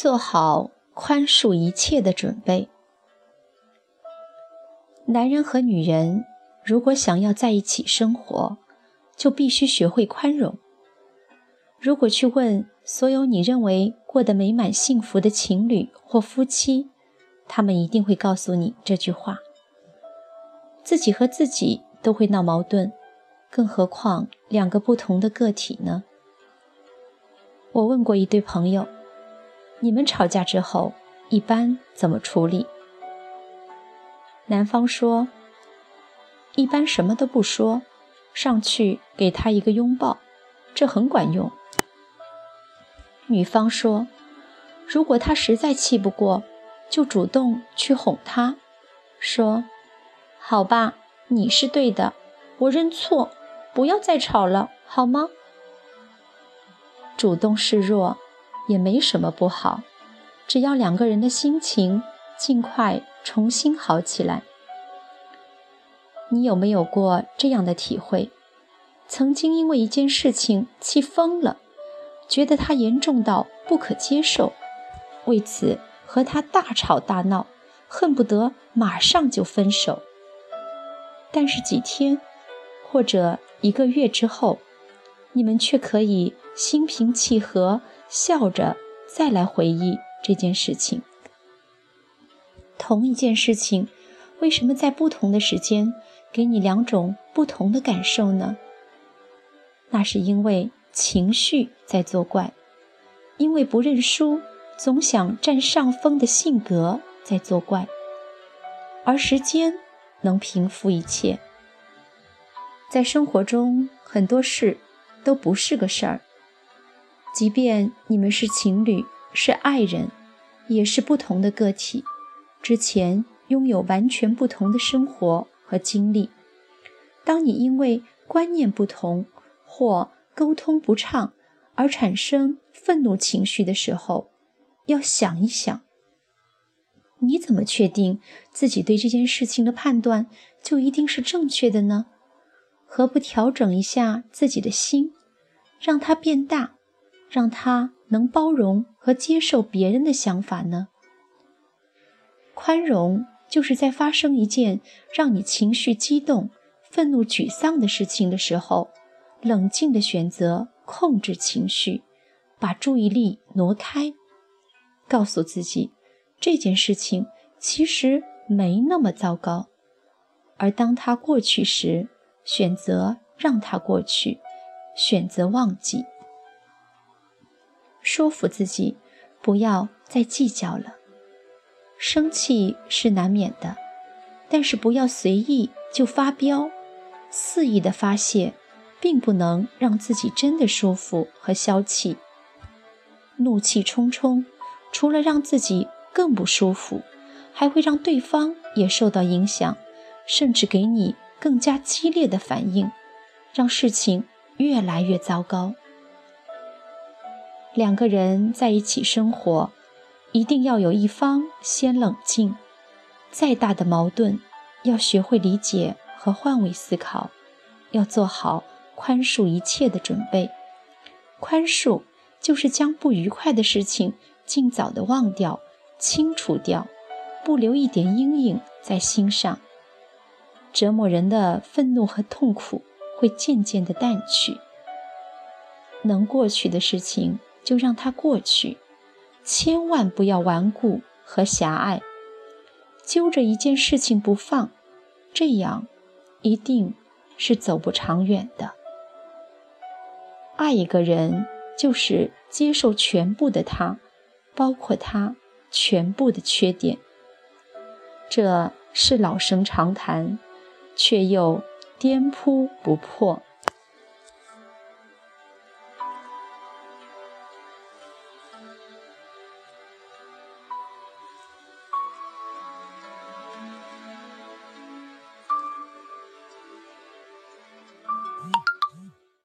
做好宽恕一切的准备。男人和女人如果想要在一起生活，就必须学会宽容。如果去问所有你认为过得美满幸福的情侣或夫妻，他们一定会告诉你这句话：自己和自己都会闹矛盾，更何况两个不同的个体呢？我问过一对朋友，你们吵架之后一般怎么处理？男方说，一般什么都不说，上去给他一个拥抱，这很管用。女方说：“如果他实在气不过，就主动去哄他，说：‘好吧，你是对的，我认错，不要再吵了，好吗？’主动示弱也没什么不好，只要两个人的心情尽快重新好起来。你有没有过这样的体会？曾经因为一件事情气疯了。”觉得他严重到不可接受，为此和他大吵大闹，恨不得马上就分手。但是几天或者一个月之后，你们却可以心平气和，笑着再来回忆这件事情。同一件事情，为什么在不同的时间给你两种不同的感受呢？那是因为。情绪在作怪，因为不认输，总想占上风的性格在作怪，而时间能平复一切。在生活中，很多事都不是个事儿。即便你们是情侣，是爱人，也是不同的个体，之前拥有完全不同的生活和经历。当你因为观念不同，或沟通不畅而产生愤怒情绪的时候，要想一想：你怎么确定自己对这件事情的判断就一定是正确的呢？何不调整一下自己的心，让它变大，让它能包容和接受别人的想法呢？宽容就是在发生一件让你情绪激动、愤怒、沮丧的事情的时候。冷静的选择，控制情绪，把注意力挪开，告诉自己这件事情其实没那么糟糕。而当它过去时，选择让它过去，选择忘记，说服自己不要再计较了。生气是难免的，但是不要随意就发飙，肆意的发泄。并不能让自己真的舒服和消气。怒气冲冲，除了让自己更不舒服，还会让对方也受到影响，甚至给你更加激烈的反应，让事情越来越糟糕。两个人在一起生活，一定要有一方先冷静。再大的矛盾，要学会理解和换位思考，要做好。宽恕一切的准备，宽恕就是将不愉快的事情尽早的忘掉、清除掉，不留一点阴影在心上。折磨人的愤怒和痛苦会渐渐的淡去。能过去的事情就让它过去，千万不要顽固和狭隘，揪着一件事情不放，这样一定是走不长远的。爱一个人，就是接受全部的他，包括他全部的缺点。这是老生常谈，却又颠扑不破。